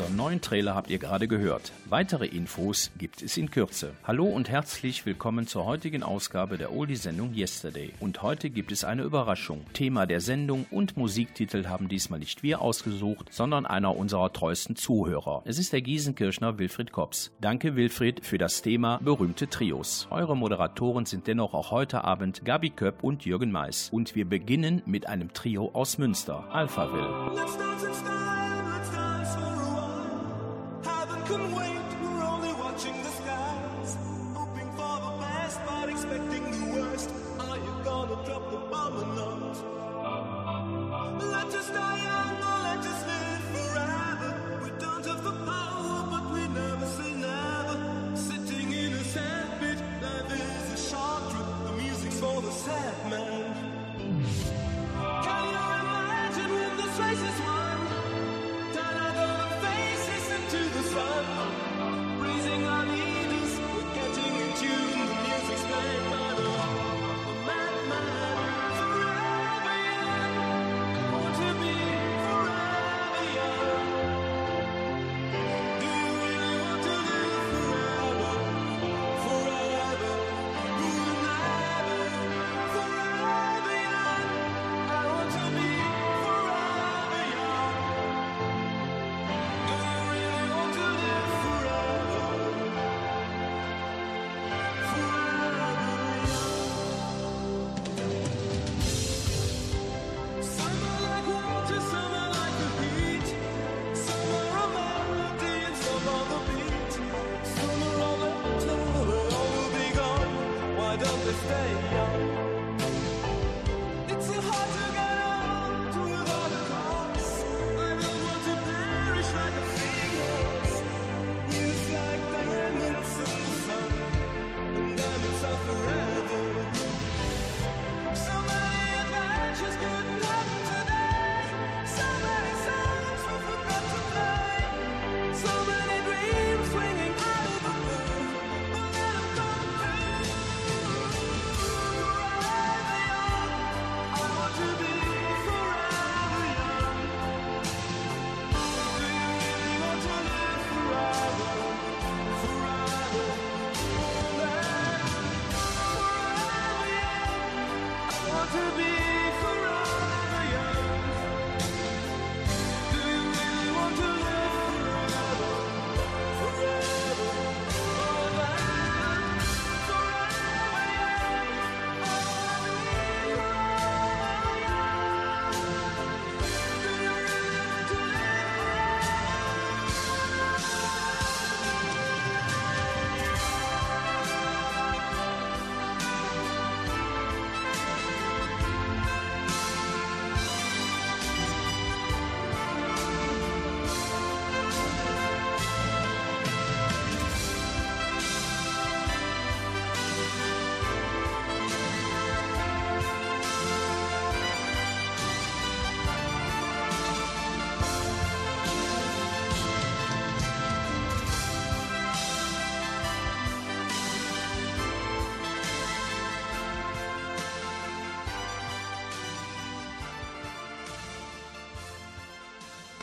Also Unseren neuen Trailer habt ihr gerade gehört. Weitere Infos gibt es in Kürze. Hallo und herzlich willkommen zur heutigen Ausgabe der Oldie-Sendung Yesterday. Und heute gibt es eine Überraschung. Thema der Sendung und Musiktitel haben diesmal nicht wir ausgesucht, sondern einer unserer treuesten Zuhörer. Es ist der Giesenkirchner Wilfried Kops. Danke Wilfried für das Thema berühmte Trios. Eure Moderatoren sind dennoch auch heute Abend Gabi Köpp und Jürgen Mais. Und wir beginnen mit einem Trio aus Münster, Alphaville. Let's dance, let's.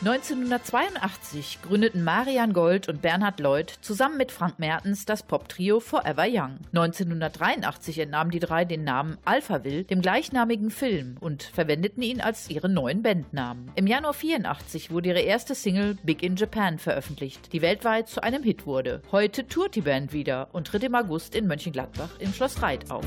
1982 gründeten Marian Gold und Bernhard Lloyd zusammen mit Frank Mertens das Pop-Trio Forever Young. 1983 entnahmen die drei den Namen Alphaville dem gleichnamigen Film und verwendeten ihn als ihren neuen Bandnamen. Im Januar 84 wurde ihre erste Single Big in Japan veröffentlicht, die weltweit zu einem Hit wurde. Heute tourt die Band wieder und tritt im August in Mönchengladbach im Schloss Reit auf.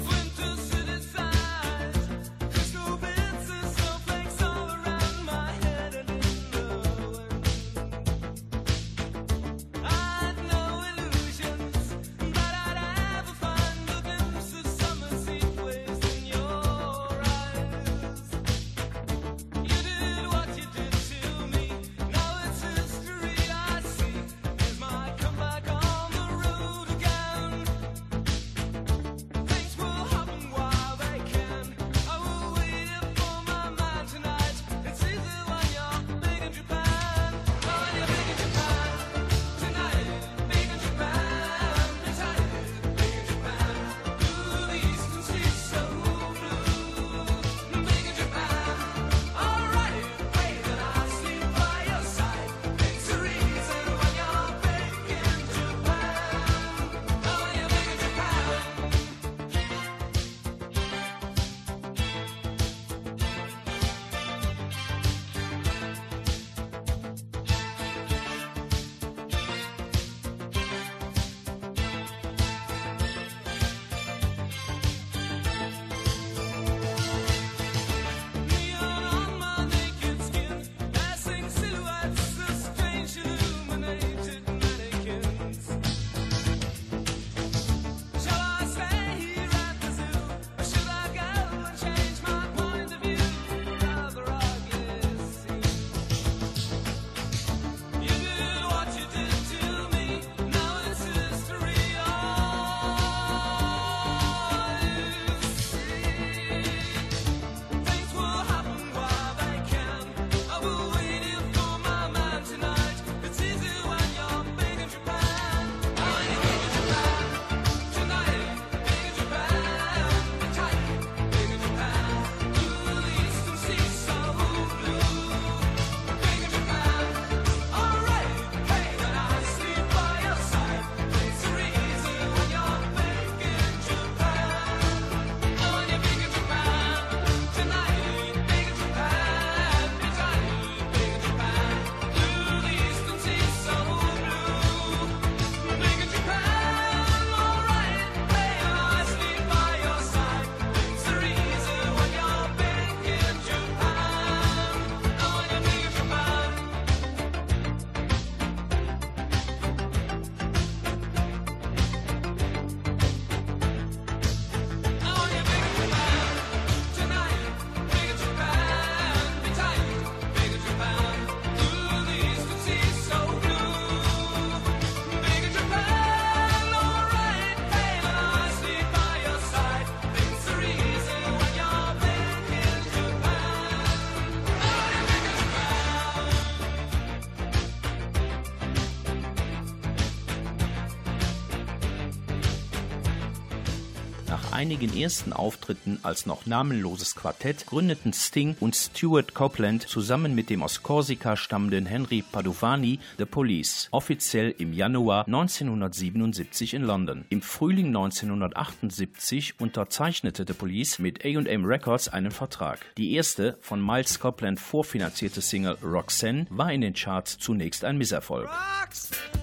Einigen ersten Auftritten als noch namenloses Quartett gründeten Sting und Stuart Copeland zusammen mit dem aus Korsika stammenden Henry Padovani The Police, offiziell im Januar 1977 in London. Im Frühling 1978 unterzeichnete The Police mit A&M Records einen Vertrag. Die erste von Miles Copeland vorfinanzierte Single Roxanne war in den Charts zunächst ein Misserfolg. Roxanne.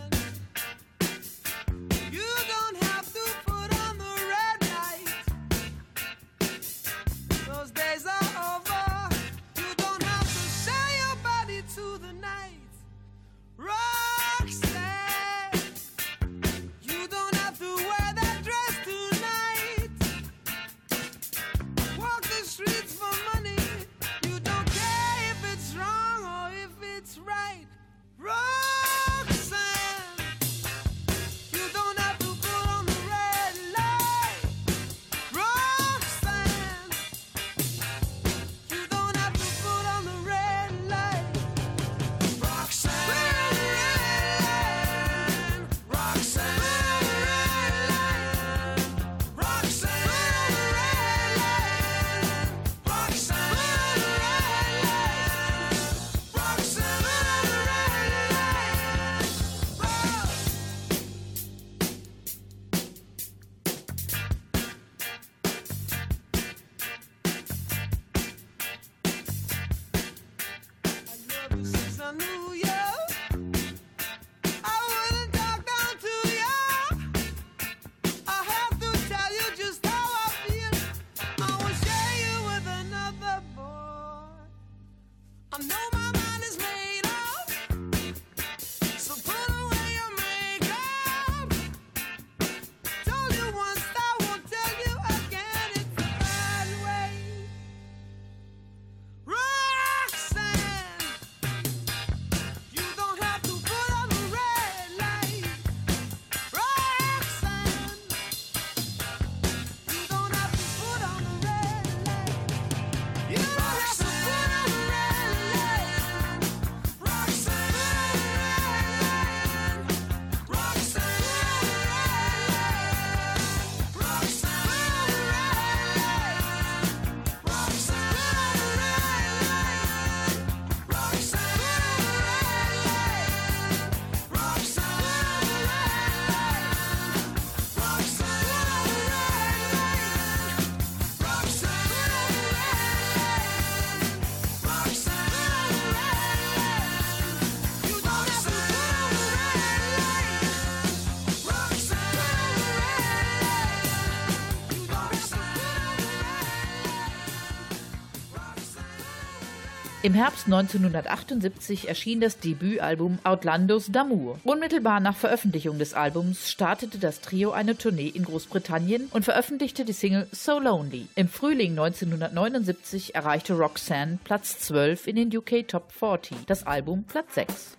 Im Herbst 1978 erschien das Debütalbum Outlandos d'Amour. Unmittelbar nach Veröffentlichung des Albums startete das Trio eine Tournee in Großbritannien und veröffentlichte die Single So Lonely. Im Frühling 1979 erreichte Roxanne Platz 12 in den UK Top 40, das Album Platz 6.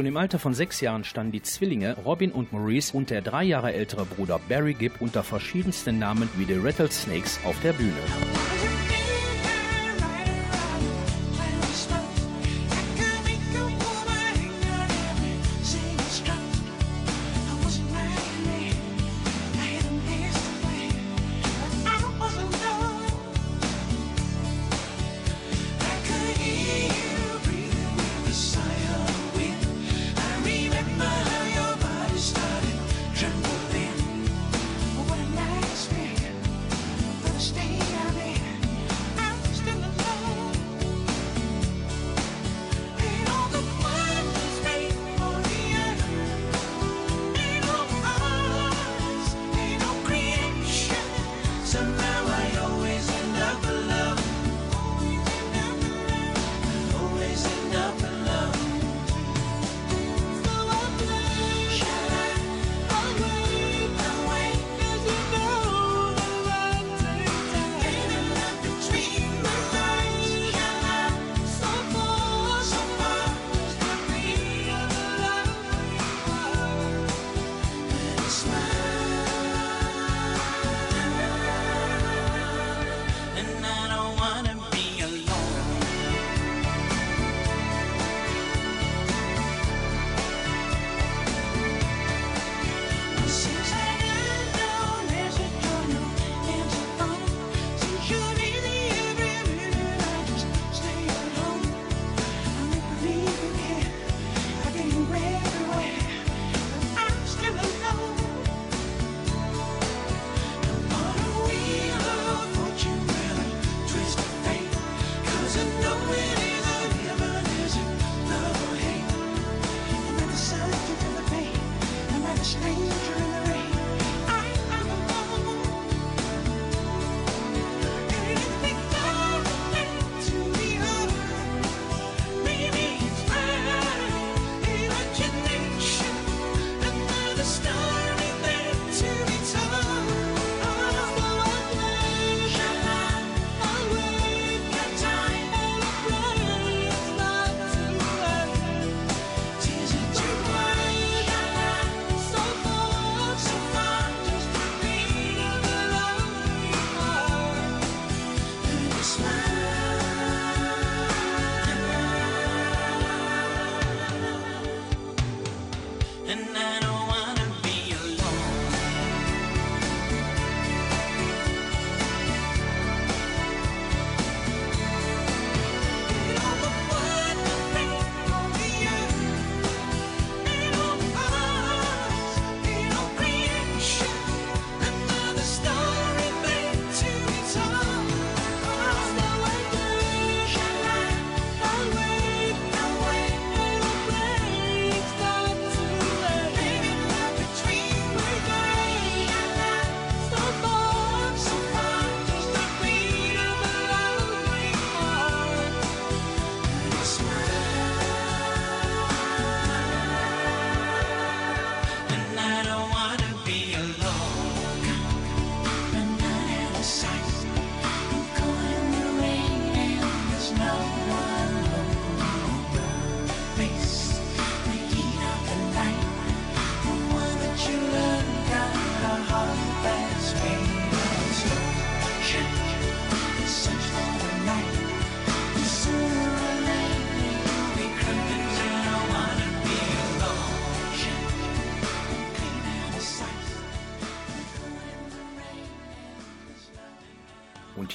Schon im Alter von sechs Jahren standen die Zwillinge Robin und Maurice und der drei Jahre ältere Bruder Barry Gibb unter verschiedensten Namen wie The Rattlesnakes auf der Bühne.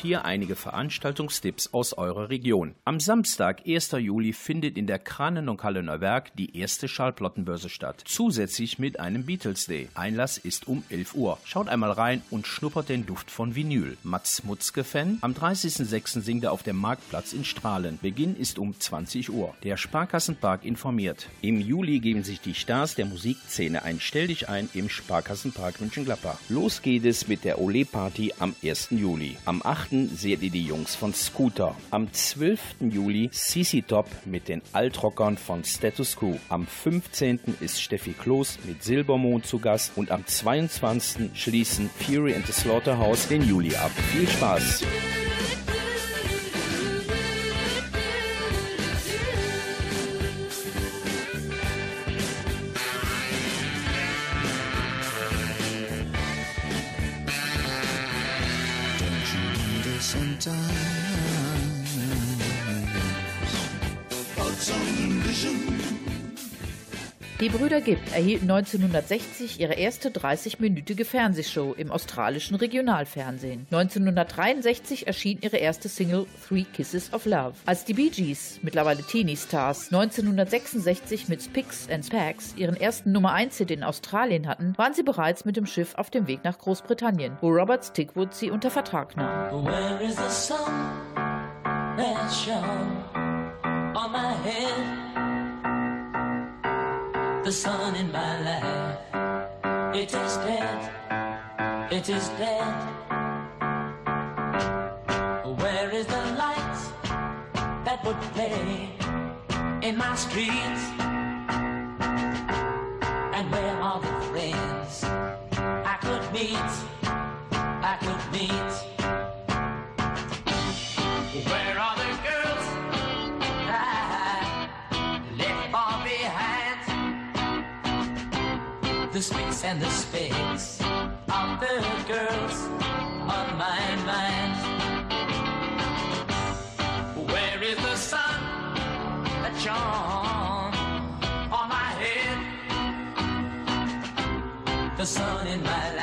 Hier einige Veranstaltungstipps aus eurer Region. Am Samstag, 1. Juli, findet in der Kranen- und Kallener Werk die erste Schallplattenbörse statt. Zusätzlich mit einem Beatles Day. Einlass ist um 11 Uhr. Schaut einmal rein und schnuppert den Duft von Vinyl. Mats Mutzke-Fan. Am 30.06. singt er auf dem Marktplatz in Strahlen. Beginn ist um 20 Uhr. Der Sparkassenpark informiert. Im Juli geben sich die Stars der Musikszene ein Stell dich ein im Sparkassenpark München-Gladbach. Los geht es mit der Ole-Party am 1. Juli. Am 8. seht ihr die Jungs von Scooter. Am 12. Juli CC Top mit den Altrockern von Status Quo. Am 15. ist Steffi Kloß mit Silbermond zu Gast und am 22. schließen Fury and the Slaughterhouse den Juli ab. Viel Spaß! Brüder Gibb erhielten 1960 ihre erste 30-minütige Fernsehshow im australischen Regionalfernsehen. 1963 erschien ihre erste Single Three Kisses of Love. Als die Bee Gees, mittlerweile Teenie-Stars, 1966 mit Spicks and Spags ihren ersten Nummer 1 Hit in Australien hatten, waren sie bereits mit dem Schiff auf dem Weg nach Großbritannien, wo Robert Stickwood sie unter Vertrag nahm. Where is the sun that shone on my head? The sun in my life, it is dead, it is dead. Where is the light that would play in my streets? And where are the friends I could meet? I could meet. And the specks of the girls on my mind. Where is the sun that shone on my head? The sun in my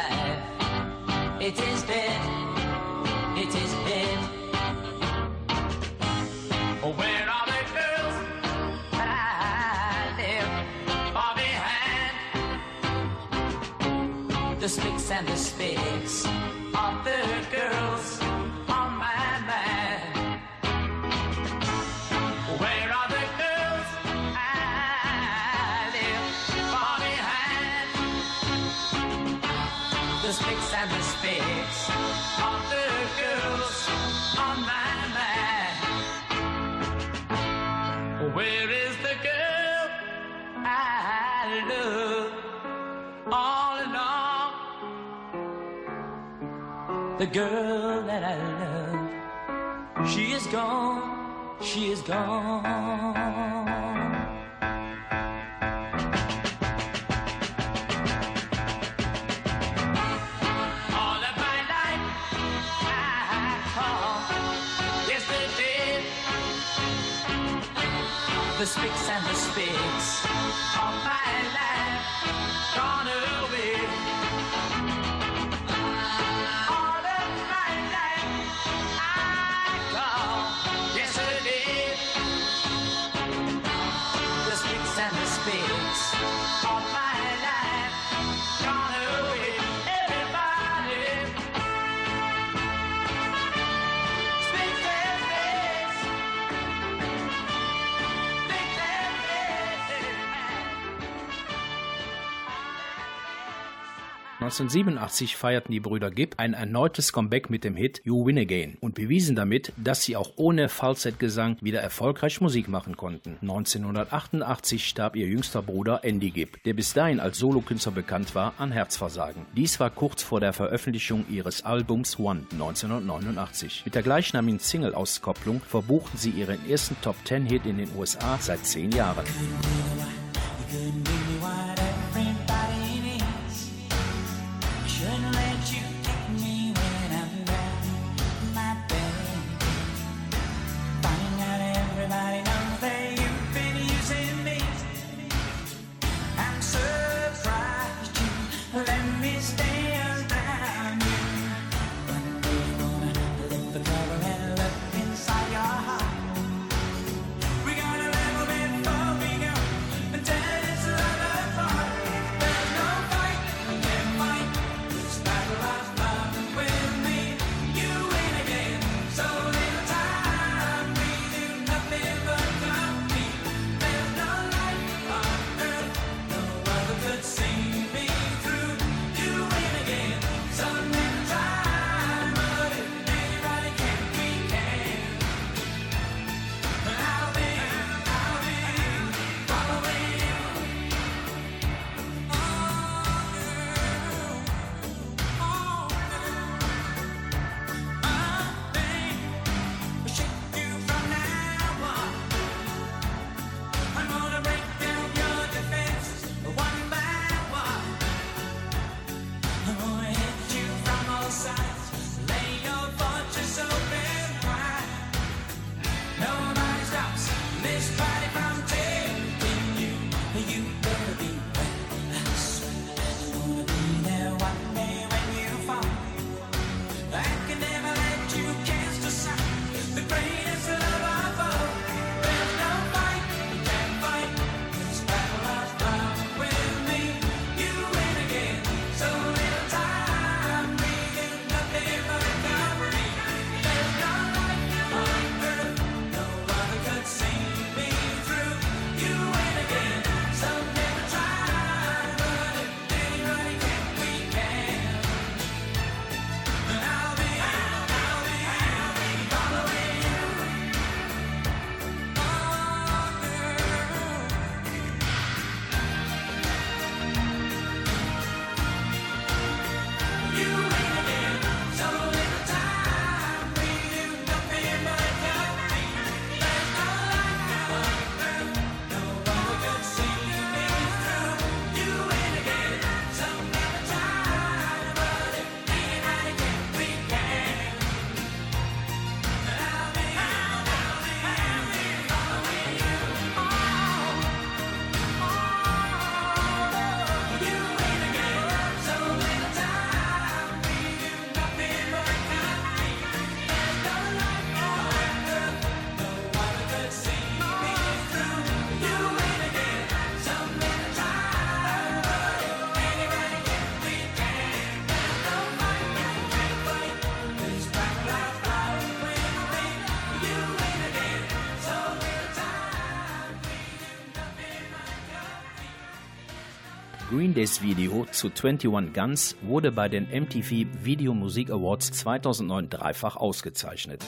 The girl that I love, she is gone, she is gone. All of my life I call yesterday. The spicks and the spicks of my life gone away. 1987 feierten die Brüder Gibb ein erneutes Comeback mit dem Hit You Win Again und bewiesen damit, dass sie auch ohne Falsettgesang wieder erfolgreich Musik machen konnten. 1988 starb ihr jüngster Bruder Andy Gibb, der bis dahin als Solokünstler bekannt war, an Herzversagen. Dies war kurz vor der Veröffentlichung ihres Albums One 1989. Mit der gleichnamigen Single-Auskopplung verbuchten sie ihren ersten Top-10-Hit in den USA seit zehn Jahren. Green Days Video zu 21 Guns wurde bei den MTV Video Music Awards 2009 dreifach ausgezeichnet.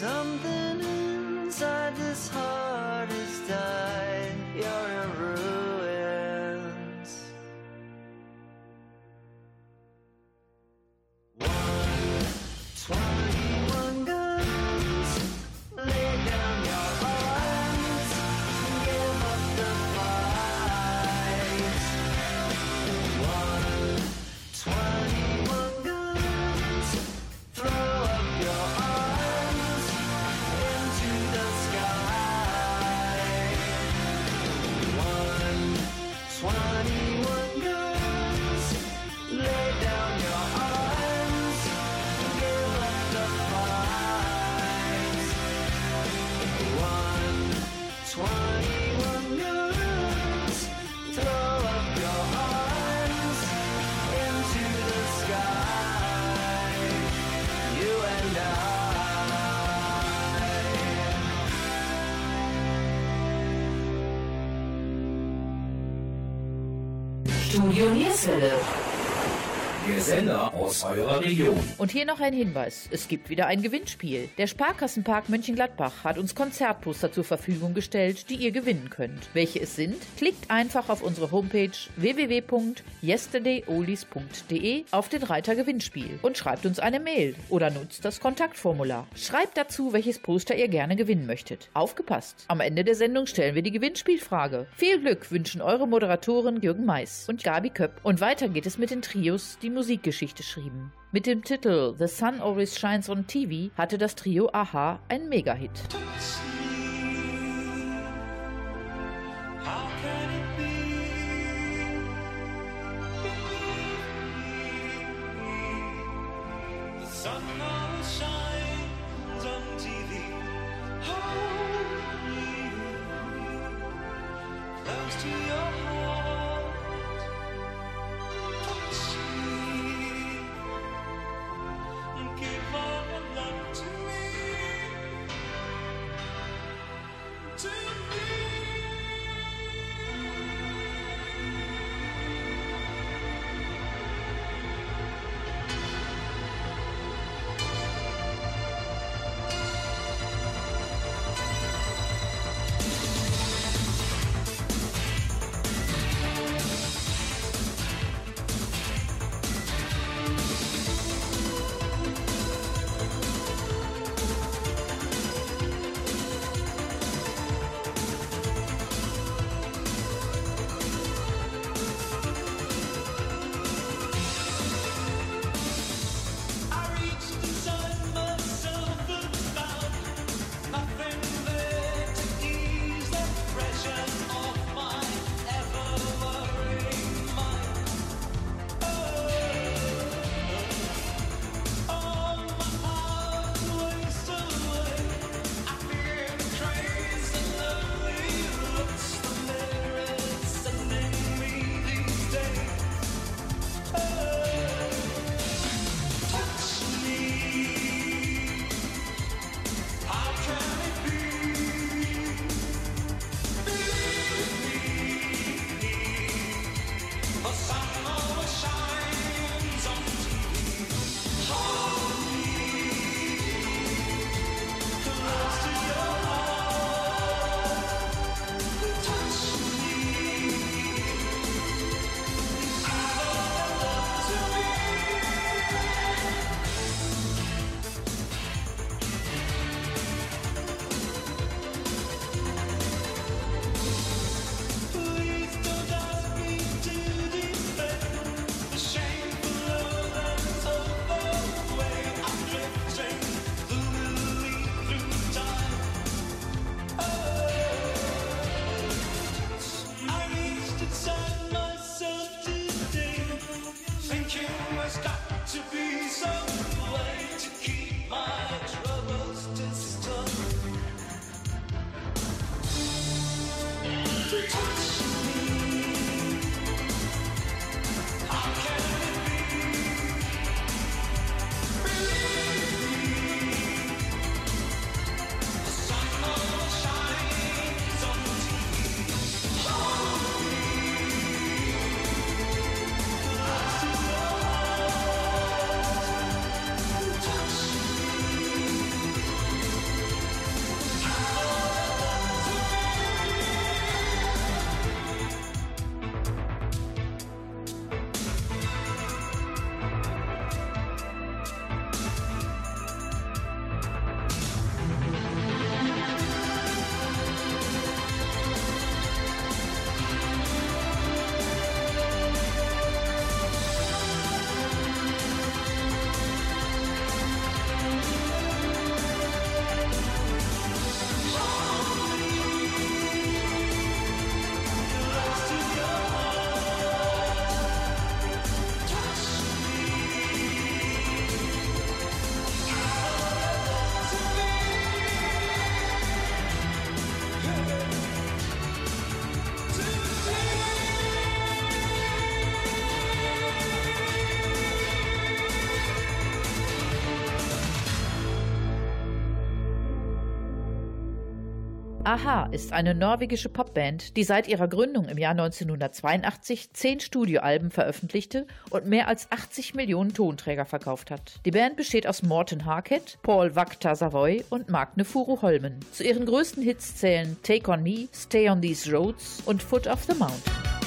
Something inside this heart. Studio Der Sender aus eurer Region. Und hier noch ein Hinweis. Es gibt wieder ein Gewinnspiel. Der Sparkassenpark Mönchengladbach hat uns Konzertposter zur Verfügung gestellt, die ihr gewinnen könnt. Welche es sind? Klickt einfach auf unsere Homepage www.yesterdayolis.de auf den Reiter Gewinnspiel und schreibt uns eine Mail oder nutzt das Kontaktformular. Schreibt dazu, welches Poster ihr gerne gewinnen möchtet. Aufgepasst! Am Ende der Sendung stellen wir die Gewinnspielfrage. Viel Glück wünschen eure Moderatoren Jürgen Mais und Gabi Köpp. Und weiter geht es mit den Trios, die Musikgeschichte schrieben. Mit dem Titel The Sun Always Shines on TV hatte das Trio Aha einen Megahit. Aha ist eine norwegische Popband, die seit ihrer Gründung im Jahr 1982 zehn Studioalben veröffentlichte und mehr als 80 Millionen Tonträger verkauft hat. Die Band besteht aus Morten Harket, Paul Vakta Savoy und Mark Nefuru Holmen. Zu ihren größten Hits zählen Take On Me, Stay On These Roads und Foot of the Mountain.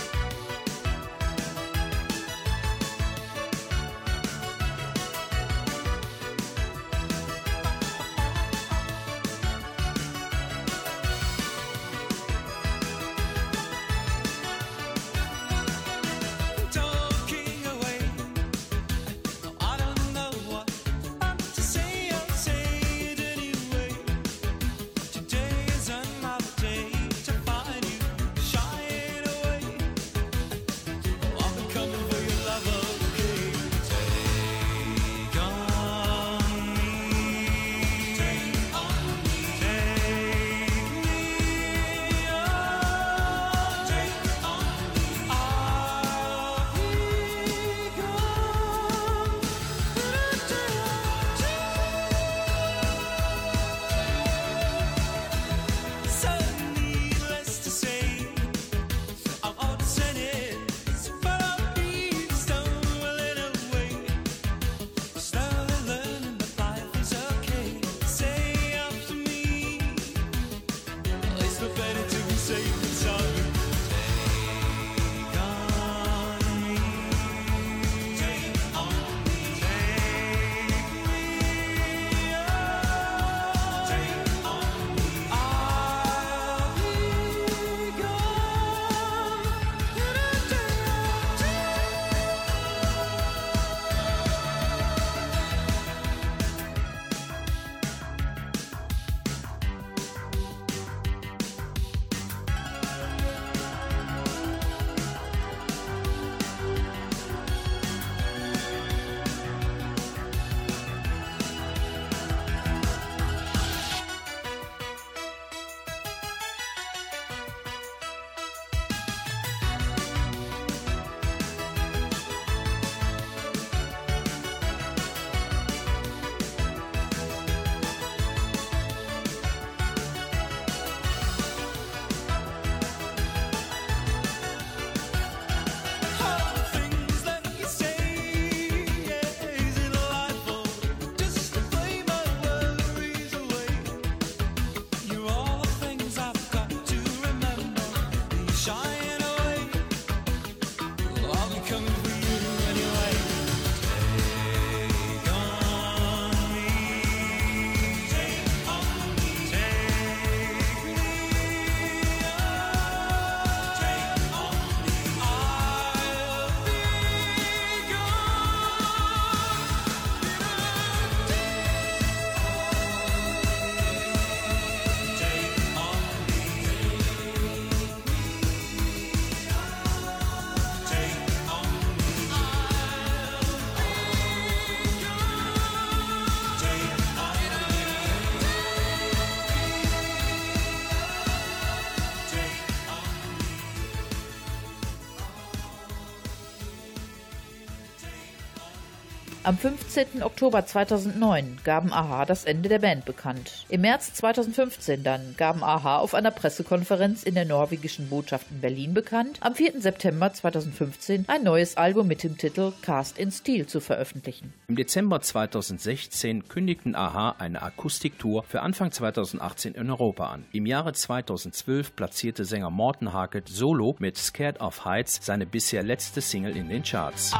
Am 15. Oktober 2009 gaben Aha das Ende der Band bekannt. Im März 2015 dann gaben Aha auf einer Pressekonferenz in der norwegischen Botschaft in Berlin bekannt, am 4. September 2015 ein neues Album mit dem Titel Cast in Steel zu veröffentlichen. Im Dezember 2016 kündigten Aha eine Akustiktour für Anfang 2018 in Europa an. Im Jahre 2012 platzierte Sänger Morten Harket solo mit Scared of Heights seine bisher letzte Single in den Charts.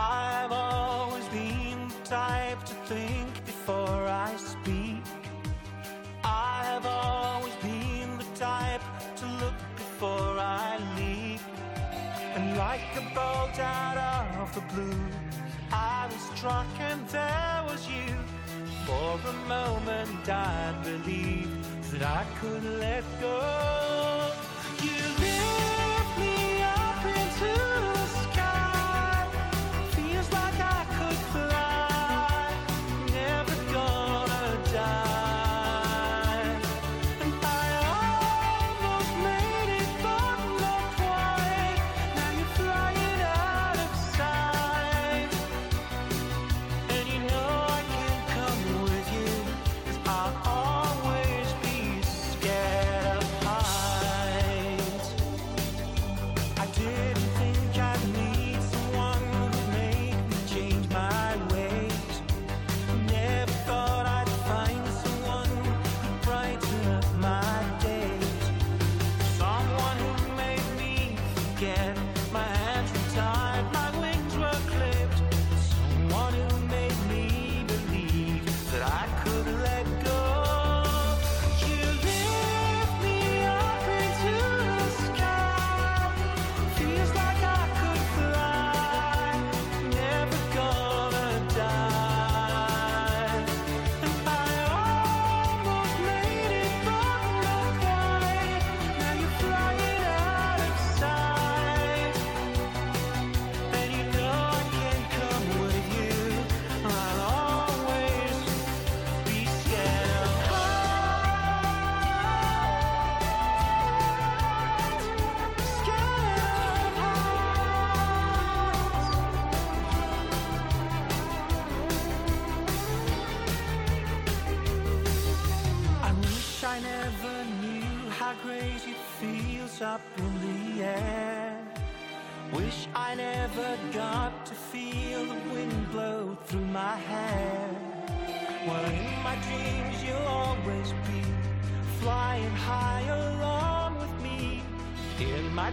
Blue, I was struck and there was you. For a moment I believed that I could let go.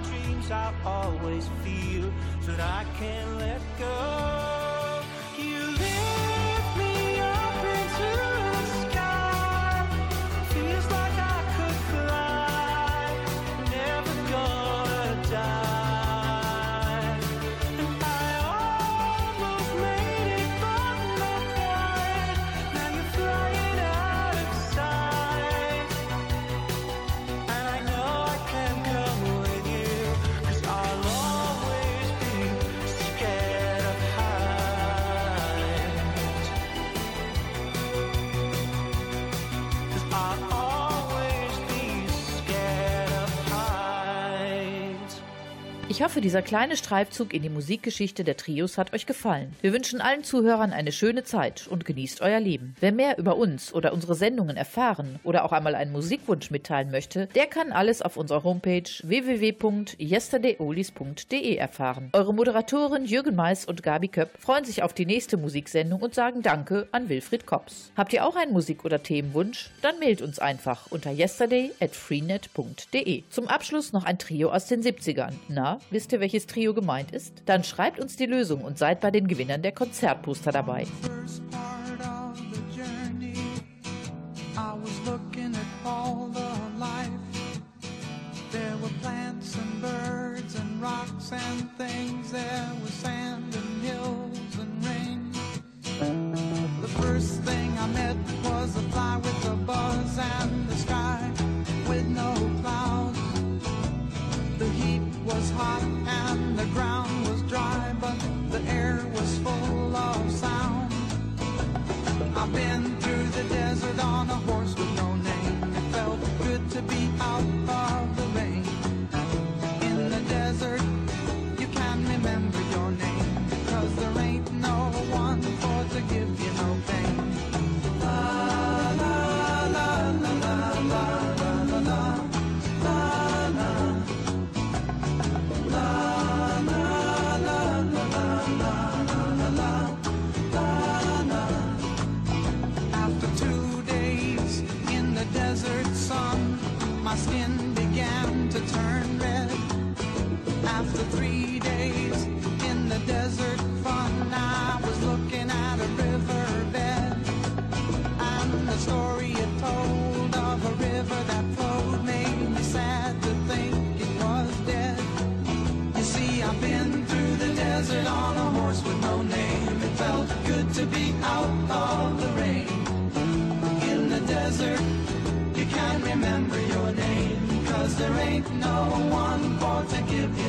dreams I always feel that I can't let go. Ich hoffe, dieser kleine Streifzug in die Musikgeschichte der Trios hat euch gefallen. Wir wünschen allen Zuhörern eine schöne Zeit und genießt euer Leben. Wer mehr über uns oder unsere Sendungen erfahren oder auch einmal einen Musikwunsch mitteilen möchte, der kann alles auf unserer Homepage www.yesterdayolis.de erfahren. Eure Moderatoren Jürgen Mais und Gabi Köpp freuen sich auf die nächste Musiksendung und sagen Danke an Wilfried Kops. Habt ihr auch einen Musik- oder Themenwunsch? Dann mailt uns einfach unter yesterday at freenet.de. Zum Abschluss noch ein Trio aus den 70ern. Na, Wisst ihr, welches Trio gemeint ist? Dann schreibt uns die Lösung und seid bei den Gewinnern der Konzertposter dabei. was a fly with a buzz and the sky with no was hot and the ground was dry, but the air was full of sound. I've been through the desert on a horse. skin began to turn. no one born to give you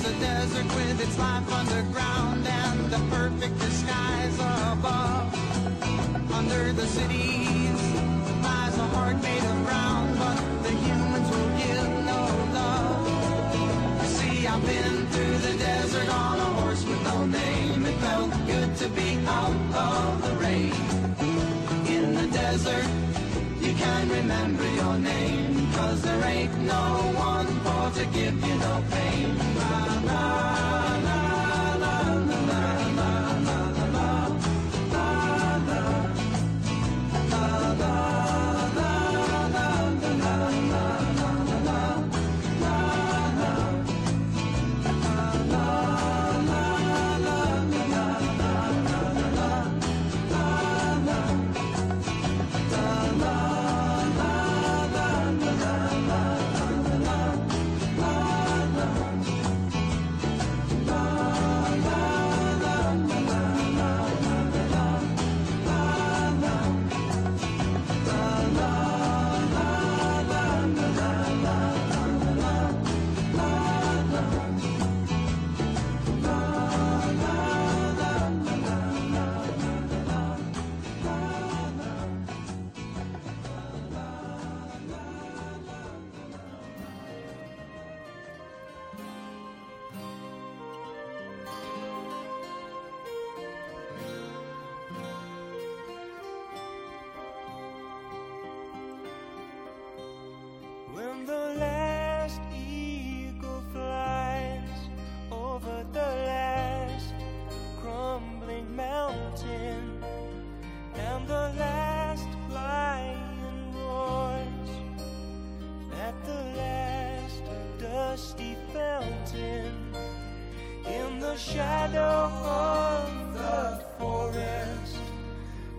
is a desert with its life underground and the perfect disguise above. Under the cities lies a heart made of brown, but the humans will give no love. You see, I've been through the desert on a horse with no name. It felt good to be out of the rain. In the desert, you can remember your name, cause there ain't no one for to give you no pain. Fountain, in the shadow of the forest,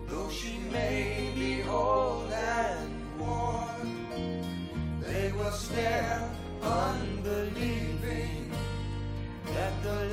though she may be old and worn. They will stare, unbelieving, at the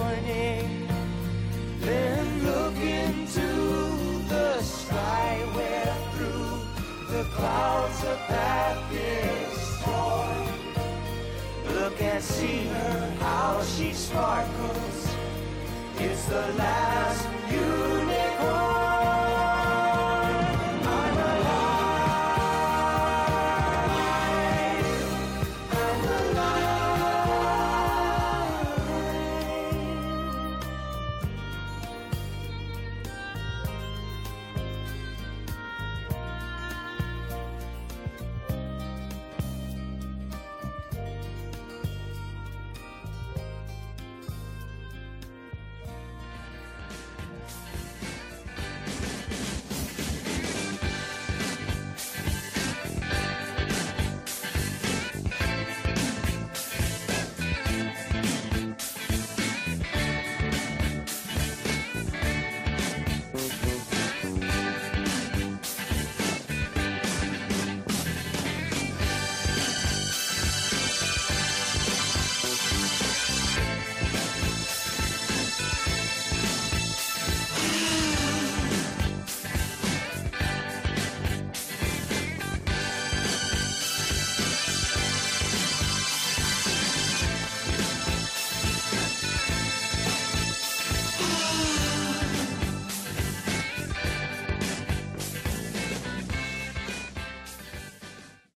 warning. Then look into the sky where through the clouds a path is torn. Look and see her, how she sparkles. It's the last unicorn.